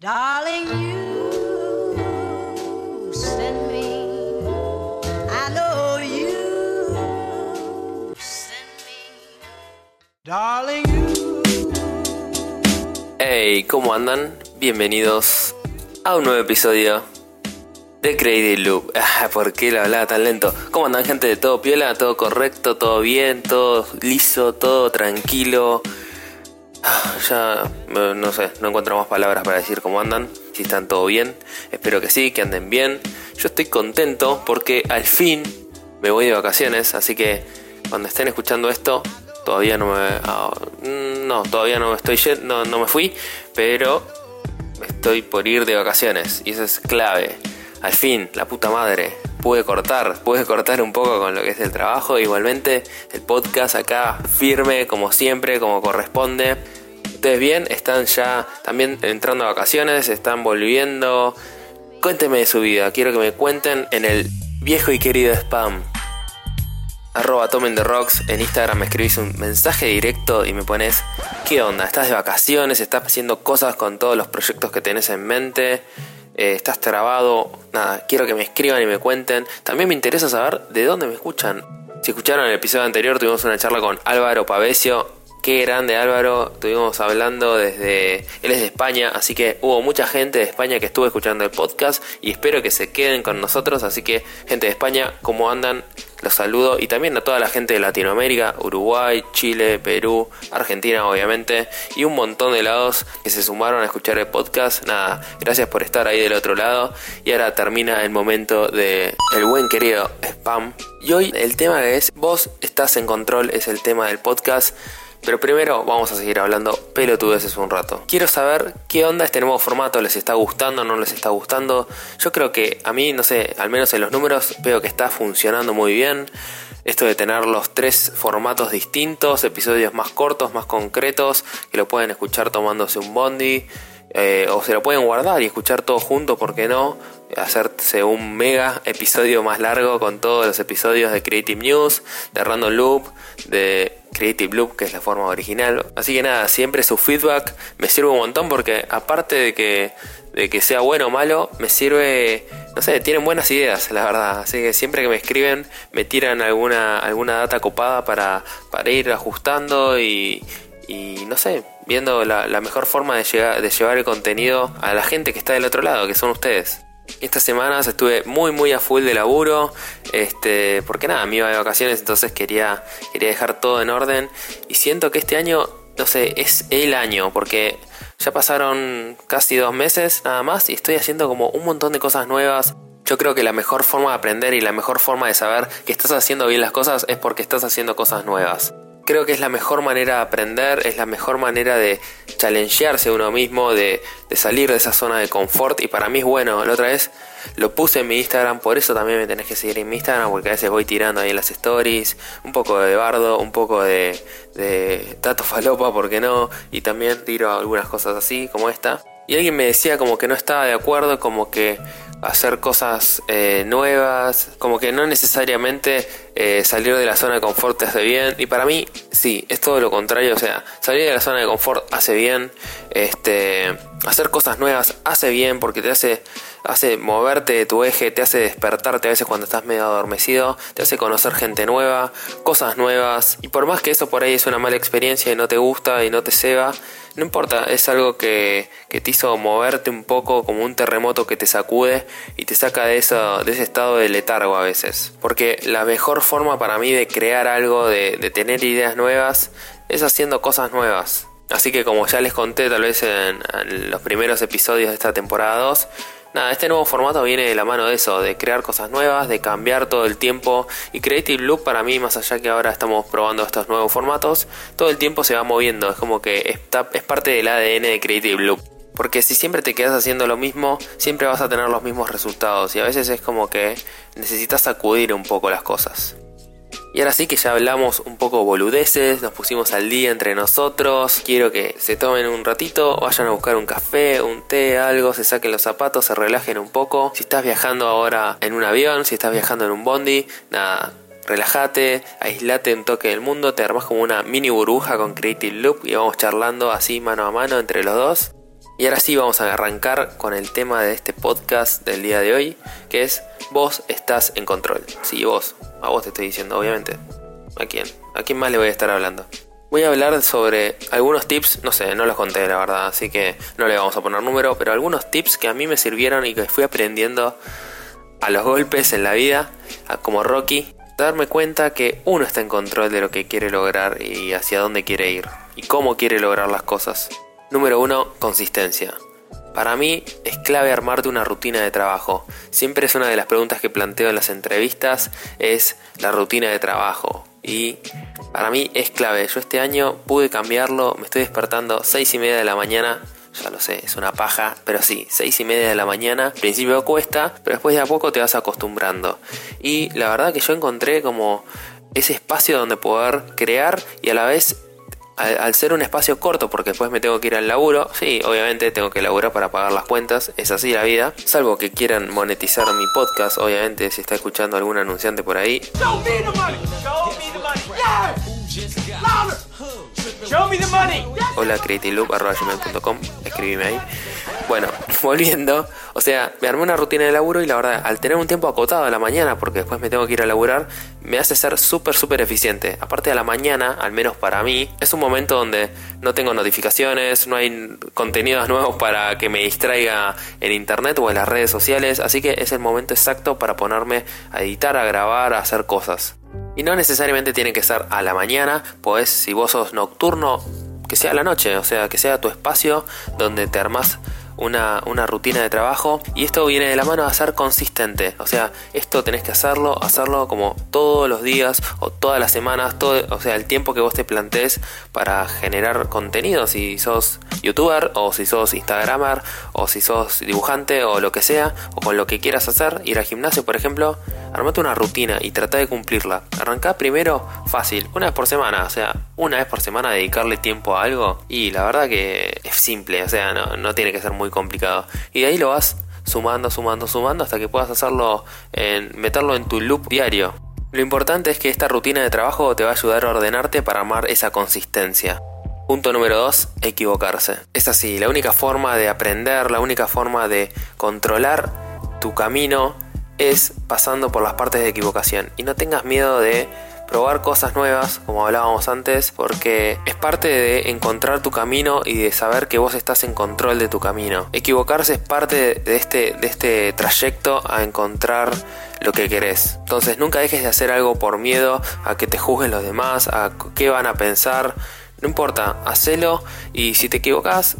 Darling, you send me. I you send me. Darling, you. Hey, ¿cómo andan? Bienvenidos a un nuevo episodio de Crazy Loop. Ah, ¿Por qué lo hablaba tan lento? ¿Cómo andan, gente? ¿Todo piola? ¿Todo correcto? ¿Todo bien? ¿Todo liso? ¿Todo tranquilo? Ya eh, no sé, no encuentro más palabras para decir cómo andan, si están todo bien. Espero que sí, que anden bien. Yo estoy contento porque al fin me voy de vacaciones, así que cuando estén escuchando esto, todavía no me. ah, mm, no, todavía no me estoy no, no me fui, pero estoy por ir de vacaciones y eso es clave. Al fin, la puta madre, pude cortar, pude cortar un poco con lo que es el trabajo. Igualmente, el podcast acá firme, como siempre, como corresponde. Ustedes bien, están ya también entrando a vacaciones, están volviendo. Cuéntenme de su vida, quiero que me cuenten en el viejo y querido spam. Arroba Tomen the Rocks, en Instagram me escribís un mensaje directo y me pones ¿Qué onda? ¿Estás de vacaciones? ¿Estás haciendo cosas con todos los proyectos que tenés en mente? Eh, ¿Estás trabado? Nada, quiero que me escriban y me cuenten. También me interesa saber de dónde me escuchan. Si escucharon el episodio anterior, tuvimos una charla con Álvaro Pavesio. Qué grande Álvaro, estuvimos hablando desde... Él es de España, así que hubo mucha gente de España que estuvo escuchando el podcast y espero que se queden con nosotros. Así que, gente de España, ¿cómo andan? Los saludo y también a toda la gente de Latinoamérica, Uruguay, Chile, Perú, Argentina obviamente y un montón de lados que se sumaron a escuchar el podcast. Nada, gracias por estar ahí del otro lado y ahora termina el momento de el buen querido spam. Y hoy el tema es vos estás en control es el tema del podcast. Pero primero vamos a seguir hablando pelotudeces un rato. Quiero saber qué onda este nuevo formato, les está gustando, no les está gustando. Yo creo que a mí, no sé, al menos en los números veo que está funcionando muy bien. Esto de tener los tres formatos distintos, episodios más cortos, más concretos, que lo pueden escuchar tomándose un bondi. eh, o se lo pueden guardar y escuchar todo junto, ¿por qué no? Hacerse un mega episodio más largo con todos los episodios de Creative News, de Random Loop, de Creative Loop, que es la forma original. Así que nada, siempre su feedback me sirve un montón porque aparte de que, de que sea bueno o malo, me sirve, no sé, tienen buenas ideas, la verdad. Así que siempre que me escriben, me tiran alguna, alguna data copada para, para ir ajustando y, y no sé, viendo la, mejor forma de, llegar, de llevar el contenido a la gente que está del otro lado, que son ustedes. Estas semanas estuve muy muy a full de laburo, este, porque nada, me iba de vacaciones, entonces quería, quería dejar todo en orden. Y siento que este año, no sé, es el año, porque ya pasaron casi dos meses nada más y estoy haciendo como un montón de cosas nuevas. Yo creo que la mejor forma de aprender y la mejor forma de saber que estás haciendo bien las cosas es porque estás haciendo cosas nuevas. Creo que es la mejor manera de aprender, es la mejor manera de challengearse uno mismo, de, de salir de esa zona de confort. Y para mí es bueno. La otra vez lo puse en mi Instagram, por eso también me tenés que seguir en mi Instagram, porque a veces voy tirando ahí las stories, un poco de bardo, un poco de, de tato falopa, ¿por qué no? Y también tiro algunas cosas así, como esta. Y alguien me decía como que no estaba de acuerdo, como que hacer cosas eh, nuevas, como que no necesariamente eh, salir de la zona de confort te hace bien. Y para mí, sí, es todo lo contrario. O sea, salir de la zona de confort hace bien. Este, hacer cosas nuevas hace bien porque te hace, hace moverte de tu eje, te hace despertarte a veces cuando estás medio adormecido, te hace conocer gente nueva, cosas nuevas. Y por más que eso por ahí es una mala experiencia y no te gusta y no te ceba, no importa, es algo que, que te hizo moverte un poco como un terremoto que te sacude y te saca de, eso, de ese estado de letargo a veces. Porque la mejor forma para mí de crear algo, de, de tener ideas nuevas, es haciendo cosas nuevas. Así que como ya les conté tal vez en, en los primeros episodios de esta temporada 2, Nada, este nuevo formato viene de la mano de eso, de crear cosas nuevas, de cambiar todo el tiempo. Y Creative Loop para mí, más allá que ahora estamos probando estos nuevos formatos, todo el tiempo se va moviendo. Es como que está, es parte del ADN de Creative Loop. Porque si siempre te quedas haciendo lo mismo, siempre vas a tener los mismos resultados. Y a veces es como que necesitas sacudir un poco las cosas. Y ahora sí que ya hablamos un poco boludeces, nos pusimos al día entre nosotros. Quiero que se tomen un ratito, vayan a buscar un café, un té, algo, se saquen los zapatos, se relajen un poco. Si estás viajando ahora en un avión, si estás viajando en un bondi, nada, relájate, aislate un toque del mundo, te armas como una mini burbuja con Creative Loop y vamos charlando así mano a mano entre los dos. Y ahora sí vamos a arrancar con el tema de este podcast del día de hoy, que es vos estás en control. Sí, vos, a vos te estoy diciendo, obviamente. ¿A quién? ¿A quién más le voy a estar hablando? Voy a hablar sobre algunos tips, no sé, no los conté la verdad, así que no le vamos a poner número, pero algunos tips que a mí me sirvieron y que fui aprendiendo a los golpes en la vida, como Rocky, darme cuenta que uno está en control de lo que quiere lograr y hacia dónde quiere ir y cómo quiere lograr las cosas. Número 1. Consistencia. Para mí es clave armarte una rutina de trabajo. Siempre es una de las preguntas que planteo en las entrevistas, es la rutina de trabajo. Y para mí es clave. Yo este año pude cambiarlo, me estoy despertando 6 y media de la mañana. Ya lo sé, es una paja, pero sí, 6 y media de la mañana. Al principio cuesta, pero después de a poco te vas acostumbrando. Y la verdad que yo encontré como ese espacio donde poder crear y a la vez al, ser un espacio corto, porque después me tengo que ir al laburo, sí, obviamente tengo que laburar para pagar las cuentas, es así la vida. Salvo que quieran monetizar mi podcast, obviamente, si está escuchando algún anunciante por ahí. Hola, creativeloop.com, escribime ahí. Bueno, volviendo, o sea, me armé una rutina de laburo y la verdad, al tener un tiempo acotado a la mañana, porque después me tengo que ir a laburar, me hace ser súper, súper eficiente. Aparte de la mañana, al menos para mí, es un momento donde no tengo notificaciones, no hay contenidos nuevos para que me distraiga en internet o en las redes sociales, así que es el momento exacto para ponerme a editar, a grabar, a hacer cosas. Y no necesariamente tiene que ser a la mañana, pues si vos sos nocturno, que sea la noche, o sea, que sea tu espacio donde te armas una, rutina de trabajo y esto viene de la mano a ser consistente. O sea, esto tenés que hacerlo, hacerlo como todos los días o todas las semanas, todo, o sea, el tiempo que vos te plantees para generar contenido, si sos youtuber o si sos instagramer o si sos dibujante o lo que sea, o con lo que quieras hacer, ir al gimnasio por ejemplo, armate una rutina y trata de cumplirla. Arrancá primero fácil, una vez por semana, o sea, una vez por semana dedicarle tiempo a algo y la verdad que es simple, o sea, no, no tiene que ser muy complicado. Y de ahí lo vas sumando, sumando, sumando hasta que puedas hacerlo, en, meterlo en tu loop diario. Lo importante es que esta rutina de trabajo te va a ayudar a ordenarte para amar esa consistencia. Punto número 2, equivocarse. Es así, la única forma de aprender, la única forma de controlar tu camino es pasando por las partes de equivocación. Y no tengas miedo de probar cosas nuevas, como hablábamos antes, porque es parte de encontrar tu camino y de saber que vos estás en control de tu camino. Equivocarse es parte de este, de este trayecto a encontrar lo que querés. Entonces nunca dejes de hacer algo por miedo a que te juzguen los demás, a qué van a pensar. No importa, hacelo y si te equivocas,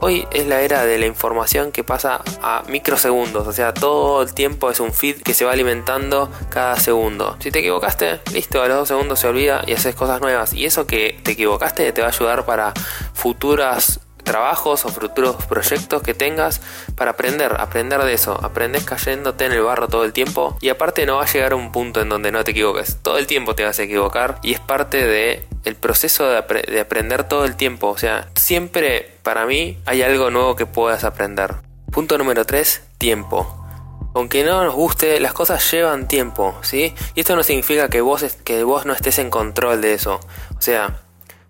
Hoy es la era de la información que pasa a microsegundos, o sea, todo el tiempo es un feed que se va alimentando cada segundo. Si te equivocaste, listo, a los dos segundos se olvida y haces cosas nuevas. Y eso que te equivocaste te va a ayudar para futuras trabajos o futuros proyectos que tengas para aprender, aprender de eso. Aprendes cayéndote en el barro todo el tiempo y aparte no va a llegar a un punto en donde no te equivoques. Todo el tiempo te vas a equivocar y es parte de el proceso de, de aprender todo el tiempo. O sea, siempre para mí hay algo nuevo que puedas aprender. Punto número 3, tiempo. Aunque no nos guste, las cosas llevan tiempo, ¿sí? Y esto no significa que vos, que vos no estés en control de eso. O sea,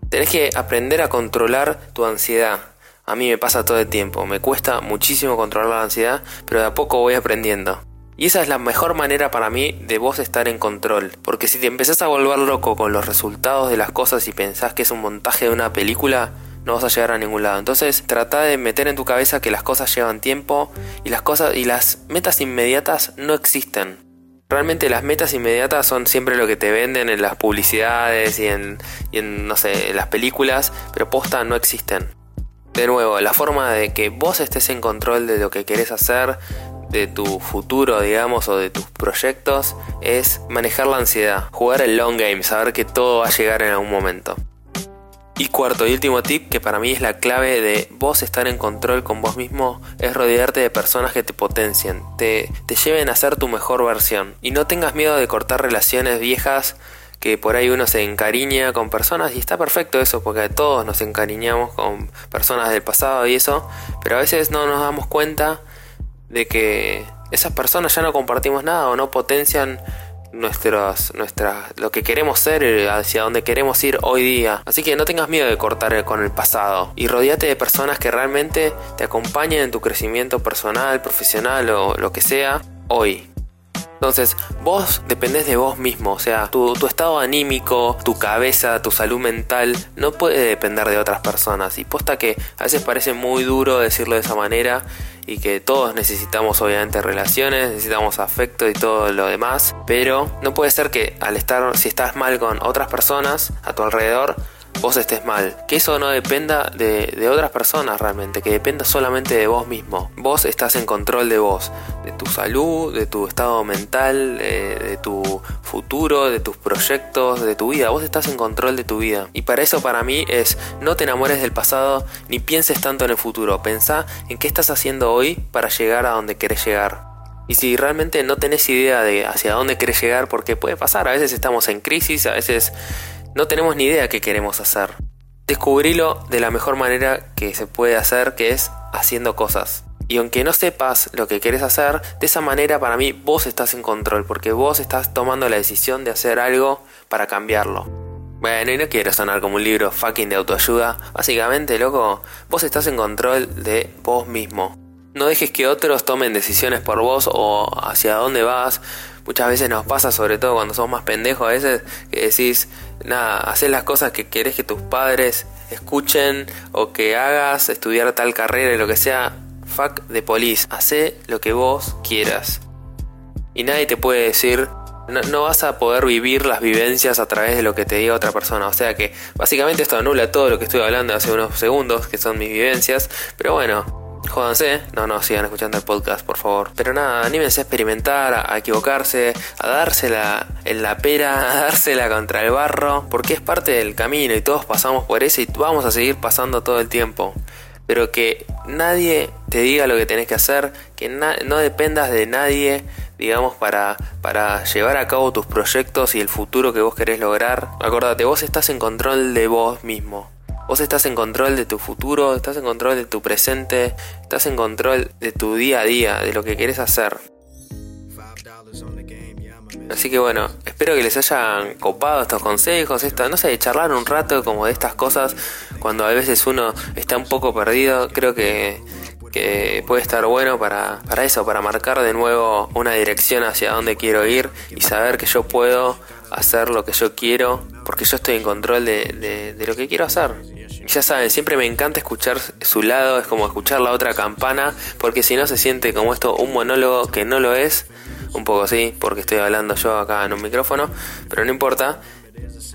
Tenés que aprender a controlar tu ansiedad. A mí me pasa todo el tiempo, me cuesta muchísimo controlar la ansiedad, pero de a poco voy aprendiendo. Y esa es la mejor manera para mí de vos estar en control. Porque si te empezás a volver loco con los resultados de las cosas y pensás que es un montaje de una película, no vas a llegar a ningún lado. Entonces trata de meter en tu cabeza que las cosas llevan tiempo y las cosas y las metas inmediatas no existen. Realmente las metas inmediatas son siempre lo que te venden en las publicidades y en, no sé, las películas, pero posta no existen. De nuevo, la forma de que vos estés en control de lo que querés hacer, de tu futuro, digamos, o de tus proyectos, es manejar la ansiedad, jugar el long game, saber que todo va a llegar en algún momento. Y cuarto y último tip que para mí es la clave de vos estar en control con vos mismo es rodearte de personas que te potencien, te, te lleven a ser tu mejor versión. Y no tengas miedo de cortar relaciones viejas que por ahí uno se encariña con personas y está perfecto eso porque todos nos encariñamos con personas del pasado y eso, pero a veces no nos damos cuenta de que esas personas ya no compartimos nada o no potencian nuestros, nuestras, lo que queremos ser, hacia donde queremos ir hoy día. Así que no tengas miedo de cortar con el pasado y rodeate de personas que realmente te acompañen en tu crecimiento personal, profesional o lo que sea hoy. Entonces, vos dependés de vos mismo, o sea, tu, estado anímico, tu cabeza, tu salud mental, no puede depender de otras personas. Y posta que a veces parece muy duro decirlo de esa manera y que todos necesitamos obviamente relaciones, necesitamos afecto y todo lo demás, pero no puede ser que al estar, si estás mal con otras personas a tu alrededor, vos estés mal. Que eso no dependa de, otras personas realmente, que dependa solamente de vos mismo. Vos estás en control de vos, de tu salud, de tu estado mental, de, tu futuro, de tus proyectos, de tu vida. Vos estás en control de tu vida. Y para eso para mí es no te enamores del pasado ni pienses tanto en el futuro. Pensá en qué estás haciendo hoy para llegar a donde querés llegar. Y si realmente no tenés idea de hacia dónde querés llegar, porque puede pasar, a veces estamos en crisis, a veces no tenemos ni idea qué queremos hacer. Descubrilo de la mejor manera que se puede hacer, que es haciendo cosas. Y aunque no sepas lo que quieres hacer, de esa manera para mí vos estás en control, porque vos estás tomando la decisión de hacer algo para cambiarlo. Bueno, y no quiero sonar como un libro fucking de autoayuda. Básicamente, loco, vos estás en control de vos mismo. No dejes que otros tomen decisiones por vos o hacia dónde vas. Muchas veces nos pasa, sobre todo cuando somos más pendejos, a veces que decís, nada, hacer las cosas que querés que tus padres escuchen o que hagas, estudiar tal carrera y lo que sea. Fuck de police, hace lo que vos quieras. Y nadie te puede decir, no, no, vas a poder vivir las vivencias a través de lo que te diga otra persona. O sea que básicamente esto anula todo lo que estoy hablando hace unos segundos, que son mis vivencias. Pero bueno, Jódanse, no, no, sigan escuchando el podcast, por favor. Pero nada, anímense a experimentar, a, equivocarse, a dársela en la pera, a dársela contra el barro, porque es parte del camino y todos pasamos por eso y vamos a seguir pasando todo el tiempo. Pero que nadie te diga lo que tenés que hacer, que no dependas de nadie, digamos, para, para llevar a cabo tus proyectos y el futuro que vos querés lograr. Acordate, vos estás en control de vos mismo. Vos estás en control de tu futuro, estás en control de tu presente, estás en control de tu día a día, de lo que quieres hacer. Así que bueno, espero que les hayan copado estos consejos, esto, no sé, charlar un rato como de estas cosas cuando a veces uno está un poco perdido, creo que, que puede estar bueno para, para eso, para marcar de nuevo una dirección hacia dónde quiero ir y saber que yo puedo hacer lo que yo quiero porque yo estoy en control de, de lo que quiero hacer ya saben, siempre me encanta escuchar su lado, es como escuchar la otra campana, porque si no se siente como esto un monólogo que no lo es, un poco sí, porque estoy hablando yo acá en un micrófono, pero no importa.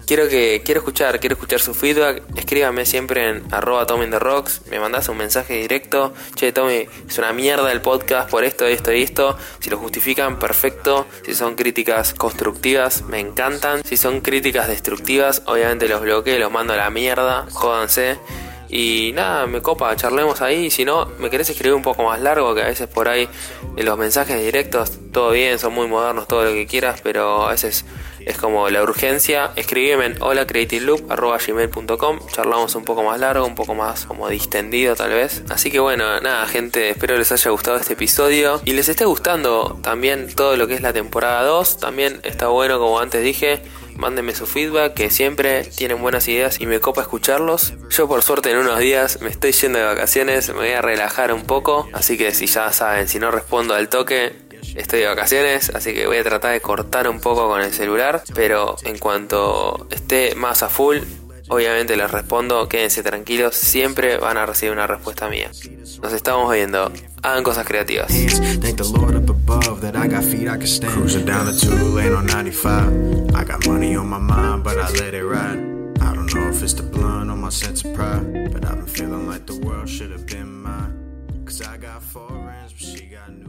Quiero que quiero escuchar, quiero escuchar su feedback. Escríbame siempre en arroba Tommy the Rocks. Me mandas un mensaje directo. Che, Tommy, es una mierda el podcast por esto, esto y esto. Si lo justifican, perfecto. Si son críticas constructivas, me encantan. Si son críticas destructivas, obviamente los bloqueo, los mando a la mierda. Jódanse. Y nada, me copa, charlemos ahí. Si no, me querés escribir un poco más largo, que a veces por ahí en los mensajes directos, todo bien, son muy modernos, todo lo que quieras, pero a veces es como la urgencia. Escribime en holacreativeloop.com, charlamos un poco más largo, un poco más como distendido tal vez. Así que bueno, nada, gente, espero les haya gustado este episodio y les esté gustando también todo lo que es la temporada 2. También está bueno, como antes dije Mándenme su feedback, que siempre tienen buenas ideas y me copa escucharlos. Yo por suerte en unos días me estoy yendo de vacaciones, me voy a relajar un poco, así que si ya saben, si no respondo al toque, estoy de vacaciones, así que voy a tratar de cortar un poco con el celular, pero en cuanto esté más a full, obviamente les respondo, quédense tranquilos, siempre van a recibir una respuesta mía. Nos estamos viendo. Hagan cosas creativas. Thank the Lord up above that I got feet I can stand. Cruising down the two lane on 95. I got money on my mind, but I let it ride. I don't know if it's the blunt or my sense of pride. But I've been feeling like the world should have been mine. Cause I got four friends, but she got new peace. And I